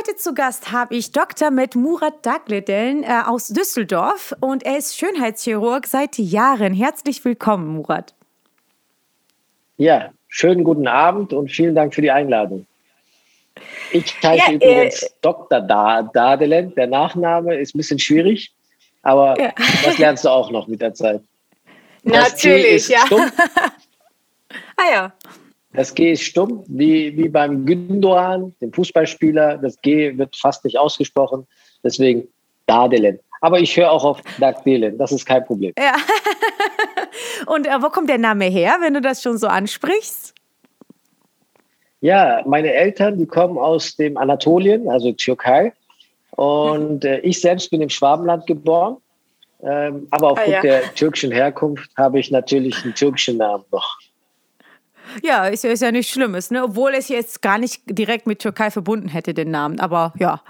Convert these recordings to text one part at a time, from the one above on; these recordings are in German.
Heute zu Gast habe ich Dr. mit Murat Dagleden äh, aus Düsseldorf und er ist Schönheitschirurg seit Jahren. Herzlich willkommen, Murat. Ja, schönen guten Abend und vielen Dank für die Einladung. Ich heiße ja, übrigens äh, Dr. Da Dadelen. Der Nachname ist ein bisschen schwierig, aber ja. das lernst du auch noch mit der Zeit. Natürlich, ja. ah ja. Das G ist stumm, wie, wie beim Gündogan, dem Fußballspieler. Das G wird fast nicht ausgesprochen. Deswegen Dadelen. Aber ich höre auch auf Dagdelen. Das ist kein Problem. Ja. Und äh, wo kommt der Name her, wenn du das schon so ansprichst? Ja, meine Eltern, die kommen aus dem Anatolien, also Türkei. Und äh, ich selbst bin im Schwabenland geboren. Ähm, aber ah, aufgrund ah, ja. der türkischen Herkunft habe ich natürlich einen türkischen Namen noch. Ja, ist, ist ja nichts Schlimmes, ne? obwohl es jetzt gar nicht direkt mit Türkei verbunden hätte, den Namen. Aber ja,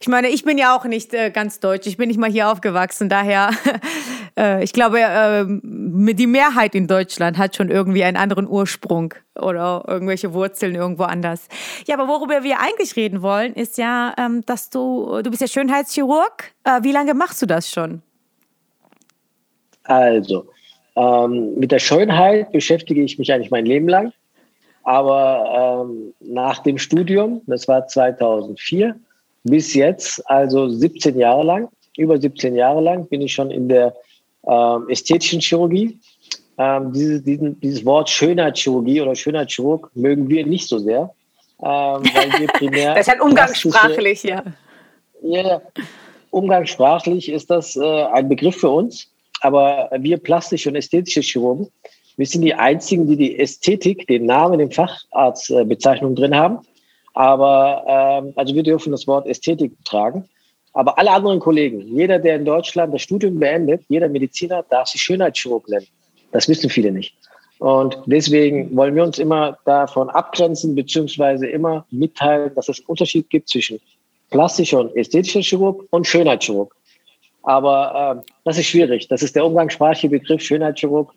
ich meine, ich bin ja auch nicht äh, ganz deutsch. Ich bin nicht mal hier aufgewachsen. Daher, äh, ich glaube, äh, die Mehrheit in Deutschland hat schon irgendwie einen anderen Ursprung oder irgendwelche Wurzeln irgendwo anders. Ja, aber worüber wir eigentlich reden wollen, ist ja, ähm, dass du, du bist ja Schönheitschirurg. Äh, wie lange machst du das schon? Also, ähm, mit der Schönheit beschäftige ich mich eigentlich mein Leben lang. Aber ähm, nach dem Studium, das war 2004, bis jetzt, also 17 Jahre lang, über 17 Jahre lang, bin ich schon in der ähm, ästhetischen Chirurgie. Ähm, dieses, diesen, dieses Wort Schönheitschirurgie oder Schönheitschirurg mögen wir nicht so sehr, ähm, weil wir primär. das ist halt umgangssprachlich, ja. Ja, umgangssprachlich ist das äh, ein Begriff für uns aber wir plastische und ästhetische Chirurgen, wir sind die einzigen, die die Ästhetik, den Namen, den Facharztbezeichnung drin haben. Aber ähm, also wir dürfen das Wort Ästhetik tragen. Aber alle anderen Kollegen, jeder, der in Deutschland das Studium beendet, jeder Mediziner darf sich Schönheitschirurg nennen. Das wissen viele nicht. Und deswegen wollen wir uns immer davon abgrenzen, beziehungsweise immer mitteilen, dass es einen Unterschied gibt zwischen plastischer und ästhetischer Chirurg und Schönheitschirurg. Aber äh, das ist schwierig. Das ist der umgangssprachliche Begriff Schönheitschirurg.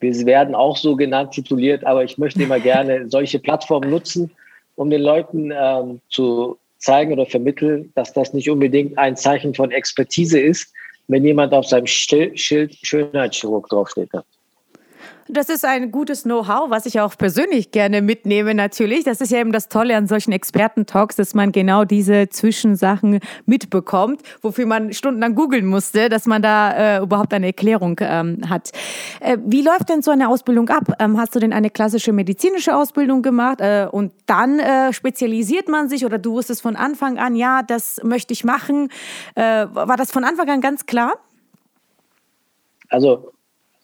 Wir werden auch so genannt, tituliert, aber ich möchte immer gerne solche Plattformen nutzen, um den Leuten ähm, zu zeigen oder vermitteln, dass das nicht unbedingt ein Zeichen von Expertise ist, wenn jemand auf seinem Schild Schönheitschirurg draufsteht. Das ist ein gutes Know-how, was ich auch persönlich gerne mitnehme natürlich. Das ist ja eben das Tolle an solchen Experten-Talks, dass man genau diese Zwischensachen mitbekommt, wofür man stundenlang googeln musste, dass man da äh, überhaupt eine Erklärung ähm, hat. Äh, wie läuft denn so eine Ausbildung ab? Ähm, hast du denn eine klassische medizinische Ausbildung gemacht äh, und dann äh, spezialisiert man sich oder du wusstest von Anfang an, ja, das möchte ich machen. Äh, war das von Anfang an ganz klar? Also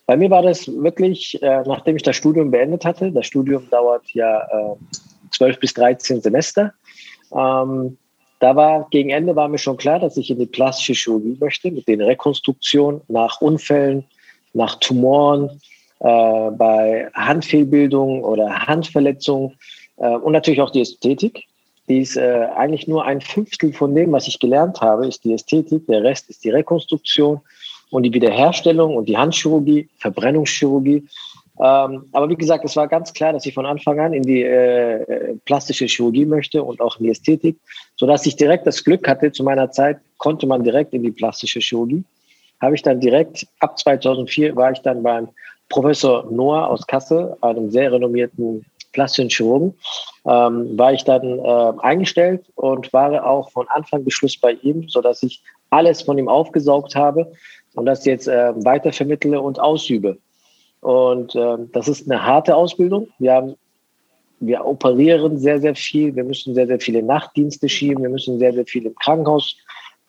bei mir war das wirklich, äh, nachdem ich das Studium beendet hatte, das Studium dauert ja äh, bis 13 Semester. Ähm, da war gegen Ende war mir schon klar, dass ich in die plastische Chirurgie möchte, mit den Rekonstruktionen nach Unfällen, nach Tumoren, äh, bei Handfehlbildungen oder Handverletzungen äh, und natürlich auch die Ästhetik. Die ist äh, eigentlich nur ein Fünftel von dem, was ich gelernt habe, ist die Ästhetik. Der Rest ist die Rekonstruktion und die Wiederherstellung und die Handchirurgie, Verbrennungschirurgie. Ähm, aber wie gesagt, es war ganz klar, dass ich von Anfang an in die äh, plastische Chirurgie möchte und auch in die Ästhetik, sodass ich direkt das Glück hatte, zu meiner Zeit konnte man direkt in die plastische Chirurgie. Habe ich dann direkt, ab 2004 war ich dann beim Professor Noah aus Kassel, einem sehr renommierten plastischen Chirurgen, ähm, war ich dann äh, eingestellt und war auch von Anfang bis Schluss bei ihm, sodass ich alles von ihm aufgesaugt habe und das jetzt äh, weitervermittle und ausübe. Und äh, das ist eine harte Ausbildung. Wir haben, wir operieren sehr, sehr viel. Wir müssen sehr, sehr viele Nachtdienste schieben. Wir müssen sehr, sehr viel im Krankenhaus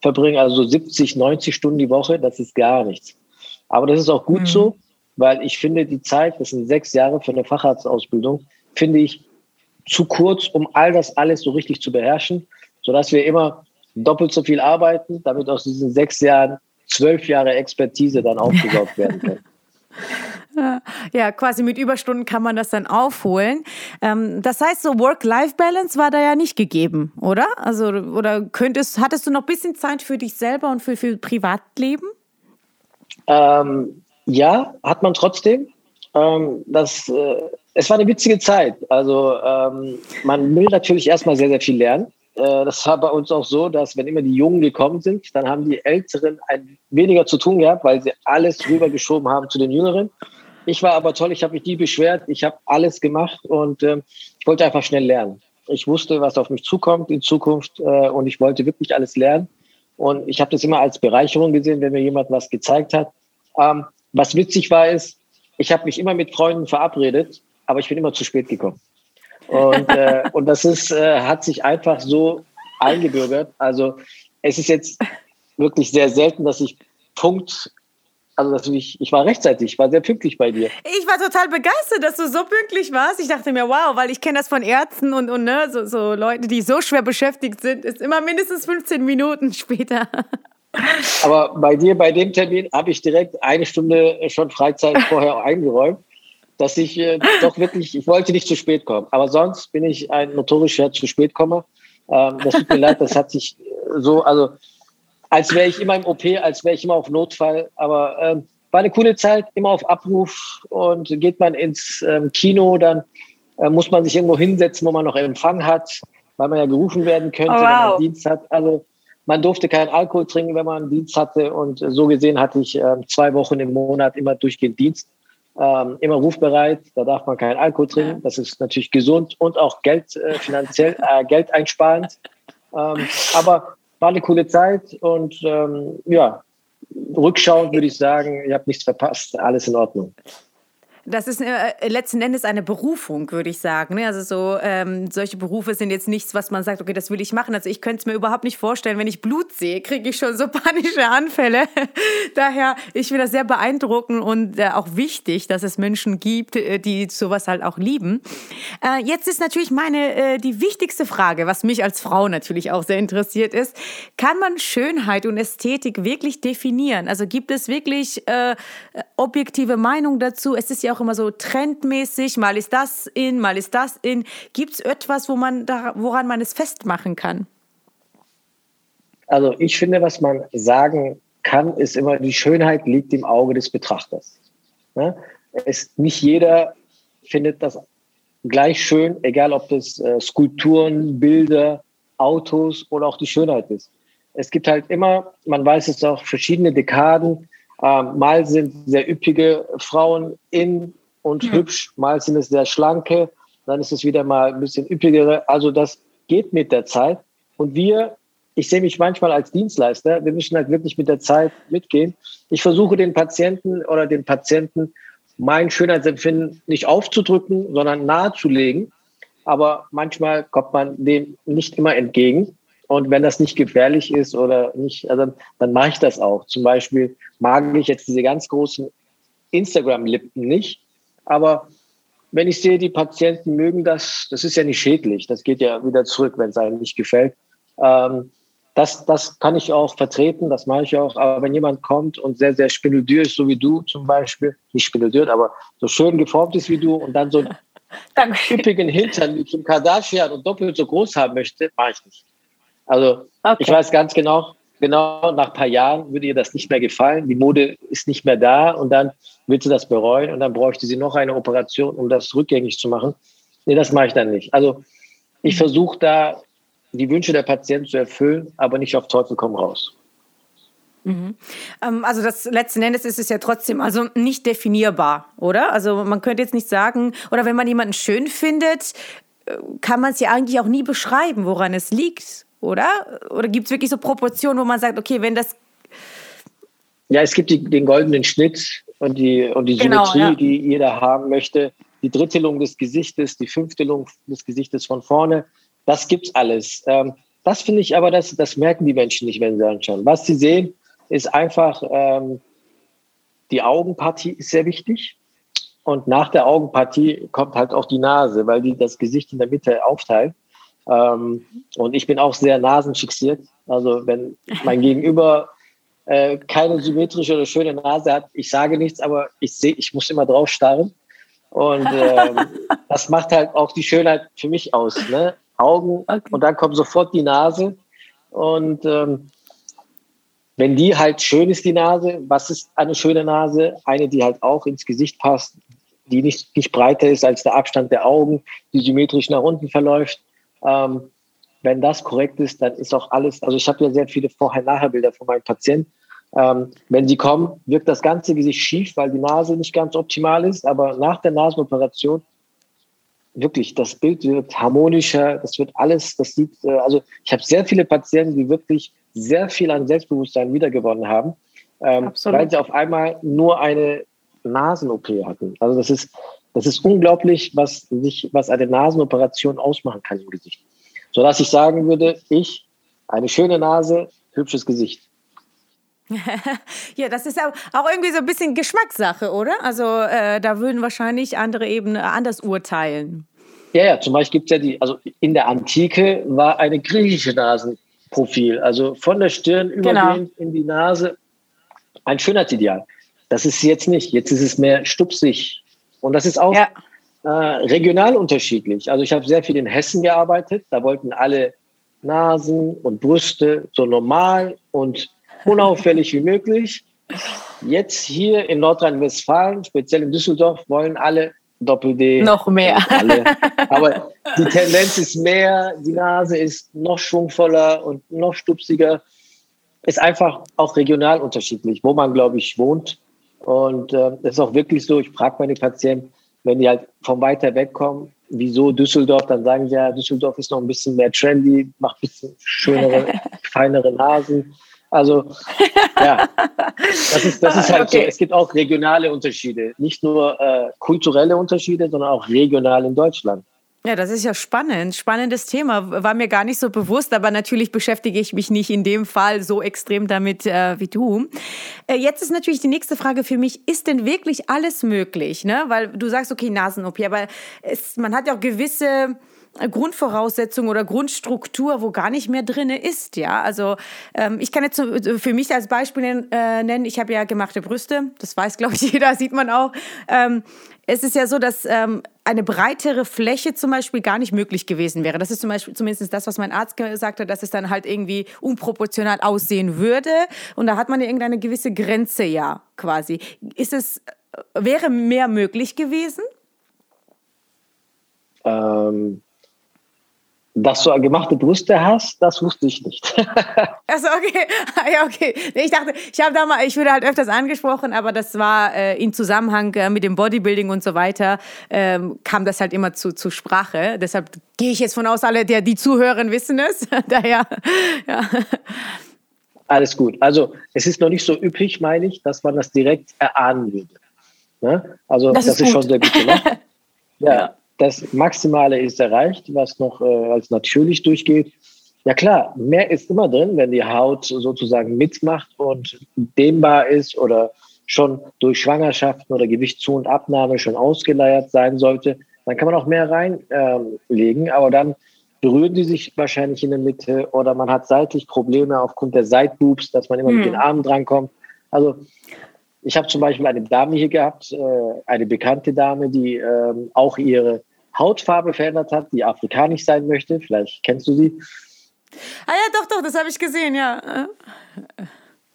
verbringen. Also 70, 90 Stunden die Woche, das ist gar nichts. Aber das ist auch gut mhm. so, weil ich finde, die Zeit, das sind sechs Jahre für eine Facharztausbildung, finde ich zu kurz, um all das alles so richtig zu beherrschen, sodass wir immer doppelt so viel arbeiten, damit aus diesen sechs Jahren zwölf Jahre Expertise dann aufgesaugt werden können. Ja, quasi mit Überstunden kann man das dann aufholen. Ähm, das heißt, so Work-Life-Balance war da ja nicht gegeben, oder? Also, oder könntest, hattest du noch ein bisschen Zeit für dich selber und für, für Privatleben? Ähm, ja, hat man trotzdem. Ähm, das, äh, es war eine witzige Zeit. Also, ähm, man will natürlich erstmal sehr, sehr viel lernen. Äh, das war bei uns auch so, dass wenn immer die Jungen gekommen sind, dann haben die Älteren ein, weniger zu tun gehabt, weil sie alles rübergeschoben haben zu den Jüngeren. Ich war aber toll, ich habe mich nie beschwert, ich habe alles gemacht und äh, ich wollte einfach schnell lernen. Ich wusste, was auf mich zukommt in Zukunft äh, und ich wollte wirklich alles lernen. Und ich habe das immer als Bereicherung gesehen, wenn mir jemand was gezeigt hat. Ähm, was witzig war, ist, ich habe mich immer mit Freunden verabredet, aber ich bin immer zu spät gekommen. Und, äh, und das ist, äh, hat sich einfach so eingebürgert. Also es ist jetzt wirklich sehr selten, dass ich Punkt also dass ich, ich war rechtzeitig, ich war sehr pünktlich bei dir. Ich war total begeistert, dass du so pünktlich warst. Ich dachte mir, wow, weil ich kenne das von Ärzten und, und ne, so, so Leute, die so schwer beschäftigt sind, ist immer mindestens 15 Minuten später. Aber bei dir, bei dem Termin, habe ich direkt eine Stunde schon Freizeit vorher eingeräumt, dass ich äh, doch wirklich, ich wollte nicht zu spät kommen. Aber sonst bin ich ein notorischer zu spät Kommer. Ähm, das tut mir leid, das hat sich so, also als wäre ich immer im OP, als wäre ich immer auf Notfall. Aber ähm, war eine coole Zeit, immer auf Abruf und geht man ins ähm, Kino, dann äh, muss man sich irgendwo hinsetzen, wo man noch Empfang hat, weil man ja gerufen werden könnte, oh, wow. wenn man Dienst hat. Also man durfte keinen Alkohol trinken, wenn man Dienst hatte und so gesehen hatte ich äh, zwei Wochen im Monat immer durchgehend Dienst. Ähm, immer rufbereit, da darf man keinen Alkohol trinken. Das ist natürlich gesund und auch Geld äh, finanziell äh, Geld einsparend. Ähm, aber war eine coole Zeit und ähm, ja, rückschauend würde ich sagen, ihr habt nichts verpasst, alles in Ordnung. Das ist äh, letzten Endes eine Berufung, würde ich sagen. Ne? Also so ähm, solche Berufe sind jetzt nichts, was man sagt, okay, das will ich machen. Also ich könnte es mir überhaupt nicht vorstellen, wenn ich Blut sehe, kriege ich schon so panische Anfälle. Daher, ich finde das sehr beeindruckend und äh, auch wichtig, dass es Menschen gibt, äh, die sowas halt auch lieben. Äh, jetzt ist natürlich meine äh, die wichtigste Frage, was mich als Frau natürlich auch sehr interessiert ist: Kann man Schönheit und Ästhetik wirklich definieren? Also gibt es wirklich objektive Meinung dazu? Es ist ja auch immer so trendmäßig, mal ist das in, mal ist das in. Gibt es etwas, wo man da, woran man es festmachen kann? Also ich finde, was man sagen kann, ist immer, die Schönheit liegt im Auge des Betrachters. Ne? Es, nicht jeder findet das gleich schön, egal ob das äh, Skulpturen, Bilder, Autos oder auch die Schönheit ist. Es gibt halt immer, man weiß es auch, verschiedene Dekaden, ähm, mal sind sehr üppige Frauen in und mhm. hübsch, mal sind es sehr schlanke, dann ist es wieder mal ein bisschen üppigere. Also das geht mit der Zeit. Und wir, ich sehe mich manchmal als Dienstleister, wir müssen halt wirklich mit der Zeit mitgehen. Ich versuche den Patienten oder den Patienten mein Schönheitsempfinden nicht aufzudrücken, sondern nahezulegen. Aber manchmal kommt man dem nicht immer entgegen. Und wenn das nicht gefährlich ist oder nicht, also dann mache ich das auch. Zum Beispiel mag ich jetzt diese ganz großen Instagram-Lippen nicht, aber wenn ich sehe, die Patienten mögen das, das ist ja nicht schädlich, das geht ja wieder zurück, wenn es einem nicht gefällt. Ähm, das, das kann ich auch vertreten, das mache ich auch. Aber wenn jemand kommt und sehr, sehr spindeldür ist, so wie du zum Beispiel, nicht spindeldür, aber so schön geformt ist wie du und dann so einen üppigen Hintern wie Kim Kardashian und doppelt so groß haben möchte, mache ich nicht. Also okay. ich weiß ganz genau, genau nach ein paar Jahren würde ihr das nicht mehr gefallen. Die Mode ist nicht mehr da und dann wird sie das bereuen und dann bräuchte sie noch eine Operation, um das rückgängig zu machen. Nee, das mache ich dann nicht. Also ich versuche da die Wünsche der Patienten zu erfüllen, aber nicht auf Teufel komm raus. Mhm. Ähm, also das letzten Endes ist es ja trotzdem also nicht definierbar, oder? Also man könnte jetzt nicht sagen, oder wenn man jemanden schön findet, äh, kann man es ja eigentlich auch nie beschreiben, woran es liegt oder? Oder gibt es wirklich so Proportionen, wo man sagt, okay, wenn das. Ja, es gibt die, den goldenen Schnitt und die, und die genau, Symmetrie, ja. die jeder haben möchte. Die Drittelung des Gesichtes, die Fünftelung des Gesichtes von vorne. Das gibt's alles. Ähm, das finde ich aber, das, das merken die Menschen nicht, wenn sie anschauen. Was sie sehen, ist einfach, ähm, die Augenpartie ist sehr wichtig. Und nach der Augenpartie kommt halt auch die Nase, weil die das Gesicht in der Mitte aufteilt. Ähm, und ich bin auch sehr nasenfixiert. Also wenn mein Gegenüber äh, keine symmetrische oder schöne Nase hat, ich sage nichts, aber ich sehe, ich muss immer drauf starren. Und ähm, das macht halt auch die Schönheit für mich aus. Ne? Augen okay. und dann kommt sofort die Nase. Und ähm, wenn die halt schön ist, die Nase, was ist eine schöne Nase? Eine, die halt auch ins Gesicht passt, die nicht, nicht breiter ist als der Abstand der Augen, die symmetrisch nach unten verläuft. Ähm, wenn das korrekt ist, dann ist auch alles, also ich habe ja sehr viele Vorher-Nachher-Bilder von meinen Patienten. Ähm, wenn sie kommen, wirkt das ganze Gesicht schief, weil die Nase nicht ganz optimal ist, aber nach der Nasenoperation wirklich, das Bild wird harmonischer, das wird alles, das sieht, äh, also ich habe sehr viele Patienten, die wirklich sehr viel an Selbstbewusstsein wiedergewonnen haben, ähm, weil sie auf einmal nur eine Nasen-OP hatten. Also das ist, das ist unglaublich, was sich, was eine Nasenoperation ausmachen kann im Gesicht. Sodass ich sagen würde, ich, eine schöne Nase, hübsches Gesicht. ja, das ist auch irgendwie so ein bisschen Geschmackssache, oder? Also äh, da würden wahrscheinlich andere eben anders urteilen. Ja, ja, zum Beispiel gibt es ja die, also in der Antike war eine griechische Nasenprofil, also von der Stirn übergehend genau. in die Nase, ein Schönheitsideal. Das ist jetzt nicht, jetzt ist es mehr stupsig. Und das ist auch ja. äh, regional unterschiedlich. Also ich habe sehr viel in Hessen gearbeitet, da wollten alle Nasen und Brüste so normal und unauffällig wie möglich. Jetzt hier in Nordrhein-Westfalen, speziell in Düsseldorf, wollen alle Doppel-D. Noch mehr. Alle. Aber die Tendenz ist mehr, die Nase ist noch schwungvoller und noch stupsiger. Ist einfach auch regional unterschiedlich, wo man, glaube ich, wohnt. Und äh, ist auch wirklich so, ich frage meine Patienten, wenn die halt von weiter weg kommen, wieso Düsseldorf, dann sagen sie ja, Düsseldorf ist noch ein bisschen mehr trendy, macht ein bisschen schönere, feinere Nasen. Also ja, das ist, das ist halt okay. so. Es gibt auch regionale Unterschiede, nicht nur äh, kulturelle Unterschiede, sondern auch regional in Deutschland. Ja, das ist ja spannend. Spannendes Thema. War mir gar nicht so bewusst, aber natürlich beschäftige ich mich nicht in dem Fall so extrem damit äh, wie du. Äh, jetzt ist natürlich die nächste Frage für mich, ist denn wirklich alles möglich? Ne? Weil du sagst, okay, Nasen-OP, aber es, man hat ja auch gewisse Grundvoraussetzung oder Grundstruktur, wo gar nicht mehr drin ist. Ja, also ähm, ich kann jetzt für mich als Beispiel äh, nennen, ich habe ja gemachte Brüste, das weiß, glaube ich, jeder, sieht man auch. Ähm, es ist ja so, dass ähm, eine breitere Fläche zum Beispiel gar nicht möglich gewesen wäre. Das ist zum Beispiel zumindest das, was mein Arzt gesagt hat, dass es dann halt irgendwie unproportional aussehen würde. Und da hat man ja irgendeine gewisse Grenze ja quasi. Ist es, wäre mehr möglich gewesen? Ähm, dass du gemachte Brüste hast, das wusste ich nicht. Achso, okay. Ja, okay. Ich dachte, ich habe da mal, ich würde halt öfters angesprochen, aber das war äh, in Zusammenhang äh, mit dem Bodybuilding und so weiter, ähm, kam das halt immer zu, zu Sprache. Deshalb gehe ich jetzt von aus, alle, der, die zuhören, wissen es. Daher, ja. Alles gut. Also, es ist noch nicht so üppig, meine ich, dass man das direkt erahnen würde. Ne? Also, das, das ist, ist schon sehr gut gemacht. ja. ja das Maximale ist erreicht, was noch äh, als natürlich durchgeht. Ja klar, mehr ist immer drin, wenn die Haut sozusagen mitmacht und dehnbar ist oder schon durch Schwangerschaften oder Gewichtszu- und Abnahme schon ausgeleiert sein sollte, dann kann man auch mehr reinlegen, ähm, aber dann berühren die sich wahrscheinlich in der Mitte oder man hat seitlich Probleme aufgrund der Seitboobs, dass man immer hm. mit den Armen drankommt. Also ich habe zum Beispiel eine Dame hier gehabt, äh, eine bekannte Dame, die ähm, auch ihre Hautfarbe verändert hat, die afrikanisch sein möchte. Vielleicht kennst du sie. Ah ja, doch, doch, das habe ich gesehen, ja.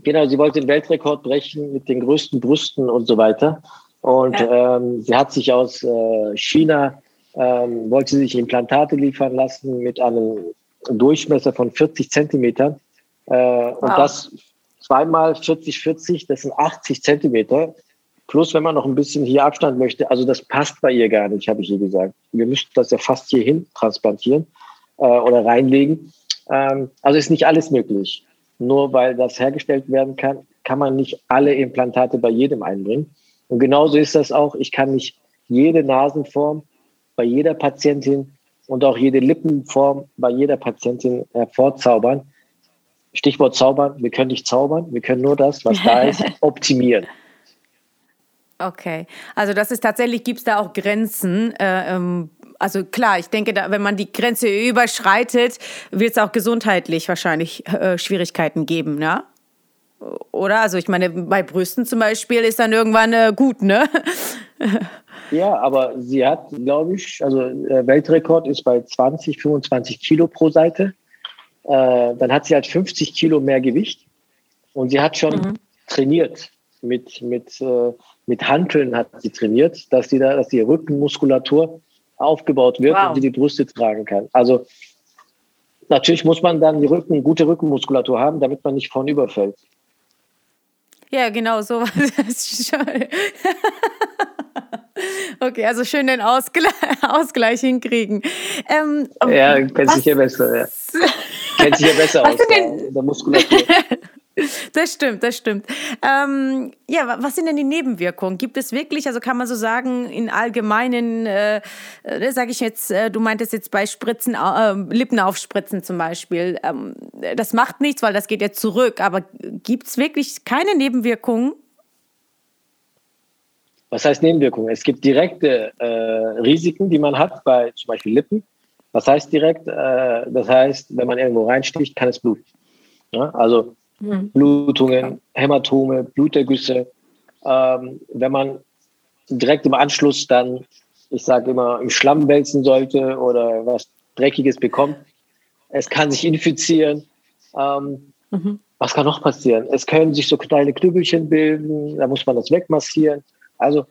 Genau, sie wollte den Weltrekord brechen mit den größten Brüsten und so weiter. Und ja. ähm, sie hat sich aus äh, China, ähm, wollte sich Implantate liefern lassen mit einem Durchmesser von 40 Zentimetern. Äh, wow. Und das zweimal 40, 40, das sind 80 Zentimeter. Plus, wenn man noch ein bisschen hier Abstand möchte, also das passt bei ihr gar nicht, habe ich ihr gesagt. Wir müssten das ja fast hierhin transplantieren äh, oder reinlegen. Ähm, also ist nicht alles möglich. Nur weil das hergestellt werden kann, kann man nicht alle Implantate bei jedem einbringen. Und genauso ist das auch. Ich kann nicht jede Nasenform bei jeder Patientin und auch jede Lippenform bei jeder Patientin hervorzaubern. Stichwort zaubern. Wir können nicht zaubern. Wir können nur das, was da ist, optimieren. Okay, also das ist tatsächlich, gibt es da auch Grenzen. Äh, ähm, also klar, ich denke, da, wenn man die Grenze überschreitet, wird es auch gesundheitlich wahrscheinlich äh, Schwierigkeiten geben, ne? Oder? Also ich meine, bei Brüsten zum Beispiel ist dann irgendwann äh, gut, ne? ja, aber sie hat, glaube ich, also der Weltrekord ist bei 20, 25 Kilo pro Seite. Äh, dann hat sie halt 50 Kilo mehr Gewicht und sie hat schon mhm. trainiert mit, mit äh, mit Hanteln hat sie trainiert, dass sie da, dass die Rückenmuskulatur aufgebaut wird wow. und sie die Brüste tragen kann. Also natürlich muss man dann die Rücken, gute Rückenmuskulatur haben, damit man nicht vorne überfällt. Ja, genau, so Okay, also schön den Ausgleich, Ausgleich hinkriegen. Ähm, ja, kennt sich ja besser, ja. kennt sich ja besser aus der Muskulatur. Das stimmt, das stimmt. Ähm, ja, was sind denn die Nebenwirkungen? Gibt es wirklich, also kann man so sagen, in allgemeinen, äh, äh sage ich jetzt, äh, du meintest jetzt bei Spritzen, äh, Lippen aufspritzen zum Beispiel, ähm, das macht nichts, weil das geht ja zurück, aber gibt es wirklich keine Nebenwirkungen? Was heißt Nebenwirkungen? Es gibt direkte äh, Risiken, die man hat bei zum Beispiel Lippen. Was heißt direkt? Äh, das heißt, wenn man irgendwo reinsticht, kann es bluten. Ja? Also mhm. Blutungen, Hämatome, Blutergüsse. Ähm, wenn man direkt im Anschluss dann, ich sage immer, im Schlamm wälzen sollte oder was Dreckiges bekommt, es kann sich infizieren. Ähm, mhm. Was kann noch passieren? Es können sich so kleine Knüppelchen bilden, da muss man das wegmassieren. Also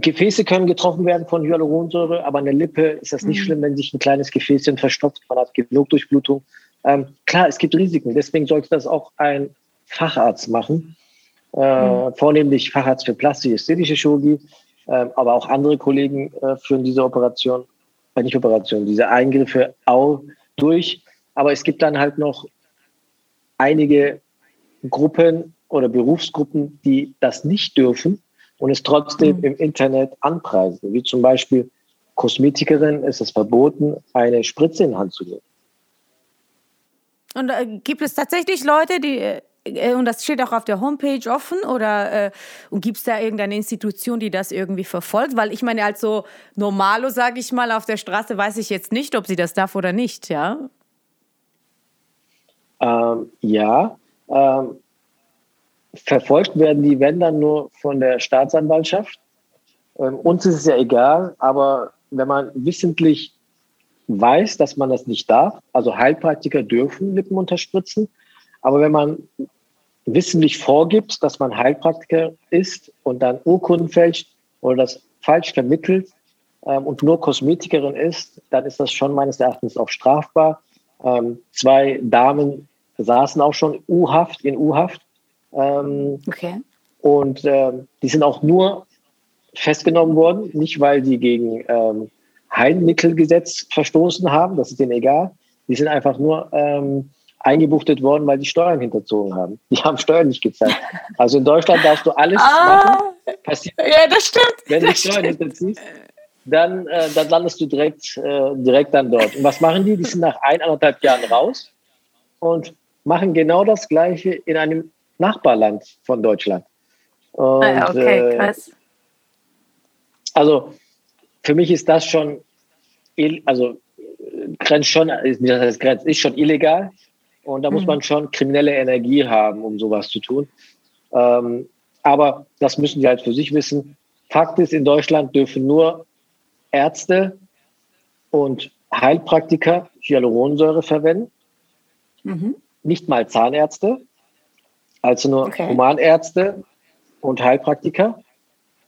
Gefäße können getroffen werden von Hyaluronsäure, aber an der Lippe ist das nicht mhm. schlimm, wenn sich ein kleines Gefäßchen verstopft. Man hat genug Durchblutung. Ähm, klar, es gibt Risiken. Deswegen sollte das auch ein Facharzt machen. Äh, mhm. Vornehmlich Facharzt für plastisch-ästhetische Chirurgie, äh, aber auch andere Kollegen äh, führen diese Operation, äh, nicht Operation, diese Eingriffe auch durch. Aber es gibt dann halt noch einige Gruppen oder Berufsgruppen, die das nicht dürfen und es trotzdem mhm. im Internet anpreisen. Wie zum Beispiel Kosmetikerin ist es verboten, eine Spritze in die Hand zu nehmen. Und äh, gibt es tatsächlich Leute, die, äh, und das steht auch auf der Homepage offen, oder äh, gibt es da irgendeine Institution, die das irgendwie verfolgt? Weil ich meine, als so Normalo, sage ich mal, auf der Straße weiß ich jetzt nicht, ob sie das darf oder nicht, ja? Ähm, ja, ähm, verfolgt werden die, wenn dann nur von der Staatsanwaltschaft. Ähm, uns ist es ja egal, aber wenn man wissentlich weiß, dass man das nicht darf, also Heilpraktiker dürfen Lippen unterspritzen, aber wenn man wissentlich vorgibt, dass man Heilpraktiker ist und dann Urkunden fälscht oder das falsch vermittelt ähm, und nur Kosmetikerin ist, dann ist das schon meines Erachtens auch strafbar. Ähm, zwei Damen saßen auch schon U-Haft in U-Haft ähm, okay. Und äh, die sind auch nur festgenommen worden, nicht weil die gegen ähm, Heilmittelgesetz verstoßen haben, das ist denen egal. Die sind einfach nur ähm, eingebuchtet worden, weil die Steuern hinterzogen haben. Die haben Steuern nicht gezahlt. Also in Deutschland darfst du alles ah, machen. Passiert, ja, das stimmt. Wenn du Steuern stimmt. hinterziehst, dann, äh, dann landest du direkt, äh, direkt dann dort. Und was machen die? Die sind nach eineinhalb Jahren raus und machen genau das Gleiche in einem Nachbarland von Deutschland. Und, ah, ja, okay, äh, krass. Äh, also für mich ist das schon, also grenzt schon, das heißt, grenzt, ist schon illegal. Und da mhm. muss man schon kriminelle Energie haben, um sowas zu tun. Ähm, aber das müssen die halt für sich wissen. Fakt ist, in Deutschland dürfen nur Ärzte und Heilpraktiker Hyaluronsäure verwenden. Mhm. Nicht mal Zahnärzte. Also nur okay. Humanärzte und Heilpraktiker,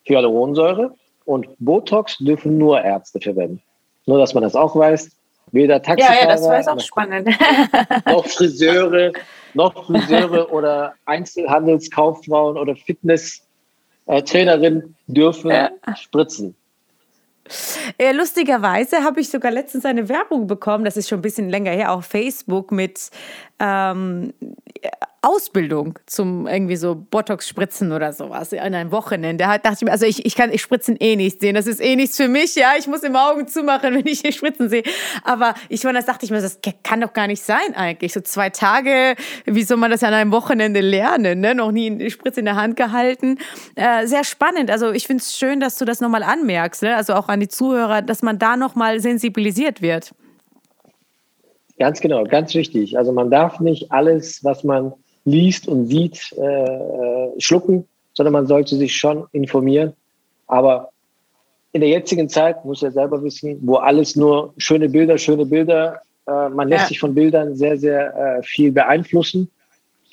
Hyaluronsäure und Botox dürfen nur Ärzte verwenden. Nur, dass man das auch weiß. Weder Taxifahrer, ja, ja, das war auch spannend. noch Friseure, noch Friseure oder Einzelhandelskauffrauen oder Fitnesstrainerinnen dürfen ja. spritzen. Ja, lustigerweise habe ich sogar letztens eine Werbung bekommen, das ist schon ein bisschen länger her, auf Facebook mit ähm, Ausbildung zum irgendwie so Botox-Spritzen oder sowas an einem Wochenende. Da dachte ich mir, also ich, ich kann ich Spritzen eh nicht sehen. Das ist eh nichts für mich, ja. Ich muss immer Augen zumachen, wenn ich hier Spritzen sehe. Aber ich meine, das dachte ich mir, das kann doch gar nicht sein eigentlich. So zwei Tage, wie soll man das an einem Wochenende lernen? Ne? Noch nie eine Spritze in der Hand gehalten. Äh, sehr spannend. Also ich finde es schön, dass du das nochmal anmerkst. Ne? Also auch an die Zuhörer, dass man da nochmal sensibilisiert wird. Ganz genau, ganz wichtig. Also man darf nicht alles, was man liest und sieht, äh, äh, schlucken, sondern man sollte sich schon informieren. Aber in der jetzigen Zeit, muss ja selber wissen, wo alles nur schöne Bilder, schöne Bilder, äh, man lässt ja. sich von Bildern sehr, sehr äh, viel beeinflussen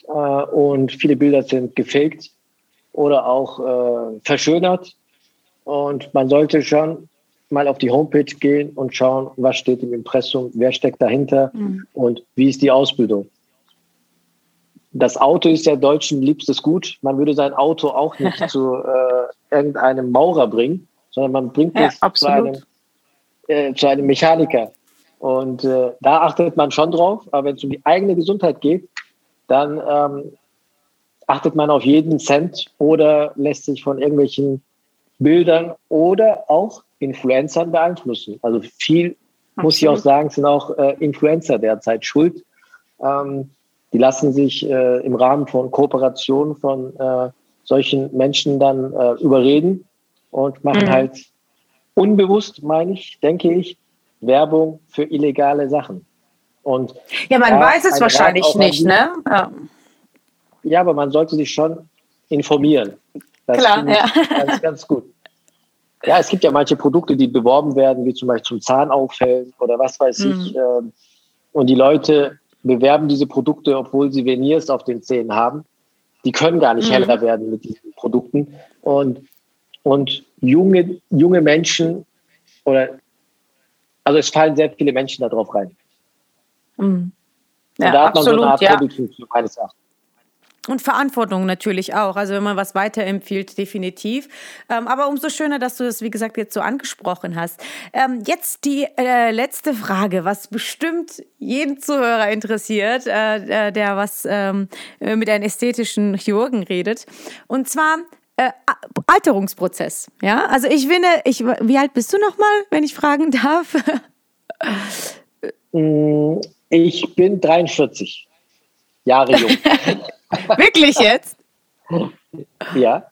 äh, und viele Bilder sind gefaked oder auch äh, verschönert. Und man sollte schon mal auf die Homepage gehen und schauen, was steht im Impressum, wer steckt dahinter mhm. und wie ist die Ausbildung. Das Auto ist ja Deutschen liebstes Gut. Man würde sein Auto auch nicht zu äh, irgendeinem Maurer bringen, sondern man bringt ja, es zu einem, äh, zu einem Mechaniker. Und äh, da achtet man schon drauf. Aber wenn es um die eigene Gesundheit geht, dann ähm, achtet man auf jeden Cent oder lässt sich von irgendwelchen Bildern oder auch Influencern beeinflussen. Also viel, Absolut. muss ich auch sagen, sind auch äh, Influencer derzeit schuld. Ähm, die lassen sich äh, im Rahmen von Kooperationen von äh, solchen Menschen dann äh, überreden und machen mhm. halt unbewusst, meine ich, denke ich, Werbung für illegale Sachen. Und ja, man weiß es wahrscheinlich nicht, ne? Ja. ja. aber man sollte sich schon informieren. Das Klar, ja. Ganz, ganz gut. Ja, es gibt ja manche Produkte, die beworben werden, wie zum Beispiel zum Zahnaufhellen oder was weiß mhm. ich. Ähm, und die Leute bewerben diese Produkte, obwohl sie Veneers auf den Zähnen haben. Die können gar nicht mhm. heller werden mit diesen Produkten. Und, und junge, junge Menschen oder also es fallen sehr viele Menschen da drauf rein. Mhm. Ja, und da hat man absolut, so eine Art ja. meines Erachtens. Und Verantwortung natürlich auch. Also wenn man was weiterempfiehlt, definitiv. Ähm, aber umso schöner, dass du das, wie gesagt, jetzt so angesprochen hast. Ähm, jetzt die äh, letzte Frage, was bestimmt jeden Zuhörer interessiert, äh, der was ähm, mit einem ästhetischen Chirurgen redet. Und zwar äh, Alterungsprozess. Ja, also ich finde, ich, wie alt bist du nochmal, wenn ich fragen darf? Mm, ich bin 43 Jahre jung. Wirklich jetzt? Ja.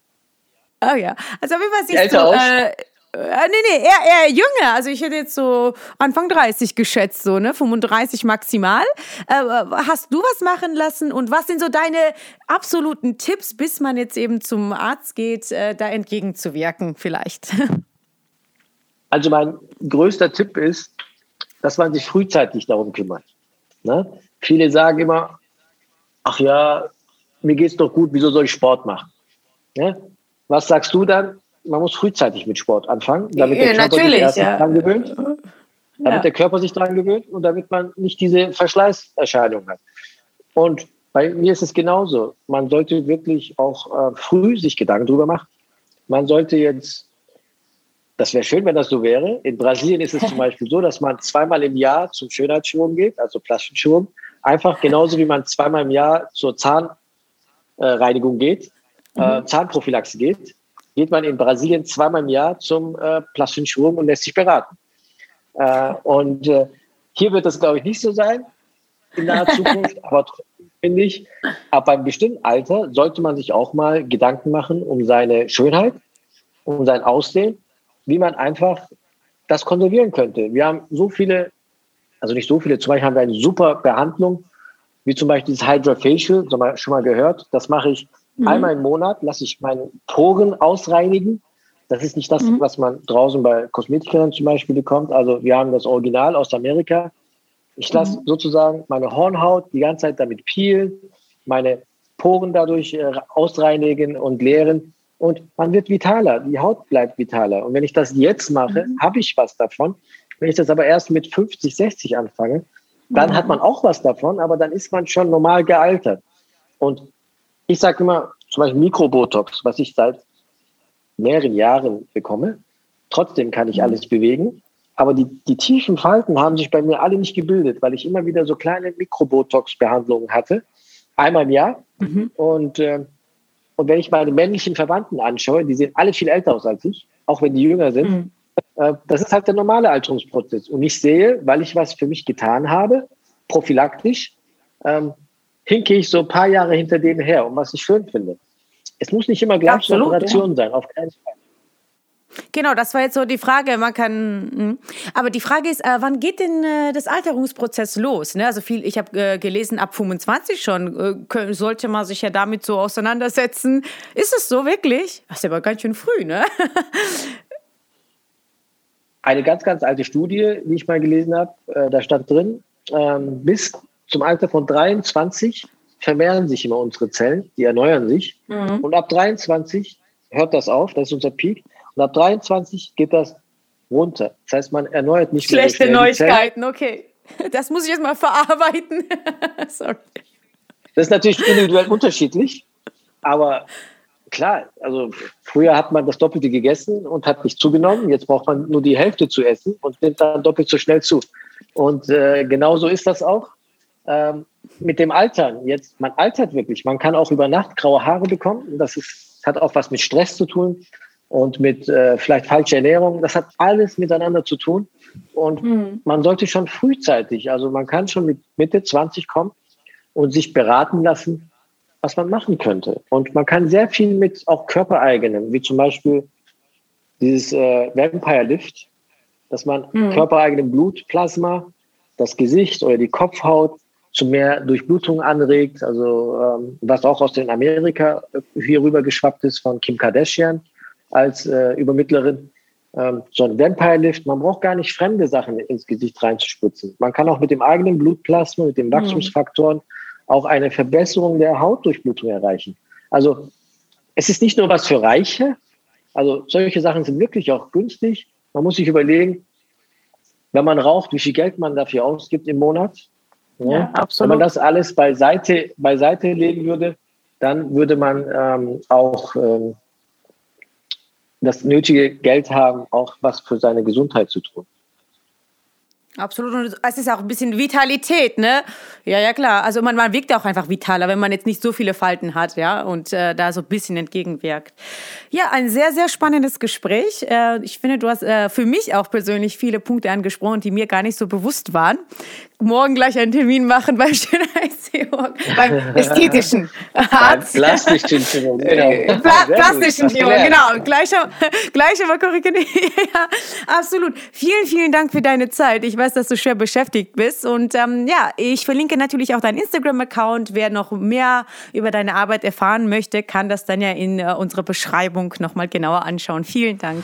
Oh ja. Also wie was siehst du? Äh, äh, nee, nee, eher, eher jünger. Also ich hätte jetzt so Anfang 30 geschätzt, so, ne? 35 maximal. Äh, hast du was machen lassen und was sind so deine absoluten Tipps, bis man jetzt eben zum Arzt geht, äh, da entgegenzuwirken vielleicht? Also mein größter Tipp ist, dass man sich frühzeitig darum kümmert. Ne? Viele sagen immer, ach ja, mir geht es doch gut, wieso soll ich Sport machen? Ne? Was sagst du dann? Man muss frühzeitig mit Sport anfangen, damit der Körper sich erst ja. dran gewöhnt. Damit ja. der Körper sich daran gewöhnt und damit man nicht diese Verschleißerscheinung hat. Und bei mir ist es genauso. Man sollte wirklich auch äh, früh sich Gedanken darüber machen. Man sollte jetzt, das wäre schön, wenn das so wäre. In Brasilien ist es zum Beispiel so, dass man zweimal im Jahr zum Schönheitschirurgen geht, also Plastikchirurgen. Einfach genauso wie man zweimal im Jahr zur Zahnreinigung geht, äh, mhm. Zahnprophylaxe geht, geht man in Brasilien zweimal im Jahr zum äh, plastischen Chirurgen und lässt sich beraten. Äh, und äh, hier wird das, glaube ich, nicht so sein in naher Zukunft, aber finde ich, ab einem bestimmten Alter sollte man sich auch mal Gedanken machen um seine Schönheit, um sein Aussehen, wie man einfach das konservieren könnte. Wir haben so viele also nicht so viele. Zum Beispiel haben wir eine super Behandlung, wie zum Beispiel das Hydrofacial, schon mal gehört. Das mache ich mhm. einmal im Monat, lasse ich meine Poren ausreinigen. Das ist nicht das, mhm. was man draußen bei Kosmetikern zum Beispiel bekommt. Also wir haben das Original aus Amerika. Ich lasse mhm. sozusagen meine Hornhaut die ganze Zeit damit peelen, meine Poren dadurch äh, ausreinigen und leeren. Und man wird vitaler, die Haut bleibt vitaler. Und wenn ich das jetzt mache, mhm. habe ich was davon. Wenn ich das aber erst mit 50, 60 anfange, dann mhm. hat man auch was davon, aber dann ist man schon normal gealtert. Und ich sage immer, zum Beispiel Mikrobotox, was ich seit mehreren Jahren bekomme. Trotzdem kann ich mhm. alles bewegen. Aber die, die tiefen Falten haben sich bei mir alle nicht gebildet, weil ich immer wieder so kleine Mikrobotox-Behandlungen hatte. Einmal im Jahr. Mhm. Und, äh, und wenn ich meine männlichen Verwandten anschaue, die sehen alle viel älter aus als ich, auch wenn die jünger sind. Mhm. Äh, das ist halt der normale Alterungsprozess. Und ich sehe, weil ich was für mich getan habe, prophylaktisch, ähm, hinke ich so ein paar Jahre hinter denen her. Und was ich schön finde, es muss nicht immer gleich eine Operation ja. sein, auf keinen Fall. Genau, das war jetzt so die Frage. Man kann, hm. aber die Frage ist, äh, wann geht denn äh, das Alterungsprozess los? Ne? Also viel, ich habe äh, gelesen, ab 25 schon äh, sollte man sich ja damit so auseinandersetzen. Ist es so wirklich? Das ist aber ganz schön früh, ne? Eine ganz, ganz alte Studie, die ich mal gelesen habe, äh, da stand drin, ähm, bis zum Alter von 23 vermehren sich immer unsere Zellen, die erneuern sich. Mhm. Und ab 23 hört das auf, das ist unser Peak. Und ab 23 geht das runter. Das heißt, man erneuert nicht Schlechte mehr so Neuigkeiten, okay. Das muss ich jetzt mal verarbeiten. Sorry. Das ist natürlich individuell unterschiedlich, aber klar, also früher hat man das Doppelte gegessen und hat nicht zugenommen. Jetzt braucht man nur die Hälfte zu essen und nimmt dann doppelt so schnell zu. Und äh, genauso ist das auch ähm, mit dem Altern. Jetzt, man altert wirklich. Man kann auch über Nacht graue Haare bekommen. Das ist, hat auch was mit Stress zu tun und mit äh, vielleicht falscher Ernährung. Das hat alles miteinander zu tun. Und mhm. man sollte schon frühzeitig, also man kann schon mit Mitte 20 kommen und sich beraten lassen, was man machen könnte. Und man kann sehr viel mit auch körpereigenem, wie zum Beispiel dieses äh, Vampire Lift, dass man mhm. körpereigenem Blutplasma das Gesicht oder die Kopfhaut zu mehr Durchblutung anregt, also ähm, was auch aus den Amerika hier rüber geschwappt ist von Kim Kardashian als äh, Übermittlerin. Ähm, so ein Vampire Lift, man braucht gar nicht fremde Sachen ins Gesicht reinzuspritzen. Man kann auch mit dem eigenen Blutplasma, mit den mhm. Auch eine Verbesserung der Hautdurchblutung erreichen. Also es ist nicht nur was für Reiche, also solche Sachen sind wirklich auch günstig. Man muss sich überlegen, wenn man raucht, wie viel Geld man dafür ausgibt im Monat. Ja. Wenn man das alles beiseite, beiseite legen würde, dann würde man ähm, auch ähm, das nötige Geld haben, auch was für seine Gesundheit zu tun. Absolut. Und es ist auch ein bisschen Vitalität, ne? Ja, ja, klar. Also man, man wirkt auch einfach vitaler, wenn man jetzt nicht so viele Falten hat, ja, und äh, da so ein bisschen entgegenwirkt. Ja, ein sehr, sehr spannendes Gespräch. Äh, ich finde, du hast äh, für mich auch persönlich viele Punkte angesprochen, die mir gar nicht so bewusst waren morgen gleich einen Termin machen beim Schönheitschirurg, beim ästhetischen Arzt. Plastischen Chirurg, genau. Pla plastischen Chirurg, genau. Gleicher, gleicher mal korrigieren. ja, absolut. Vielen, vielen Dank für deine Zeit. Ich weiß, dass du schwer beschäftigt bist. Und ähm, ja, ich verlinke natürlich auch deinen Instagram-Account. Wer noch mehr über deine Arbeit erfahren möchte, kann das dann ja in äh, unserer Beschreibung nochmal genauer anschauen. Vielen Dank.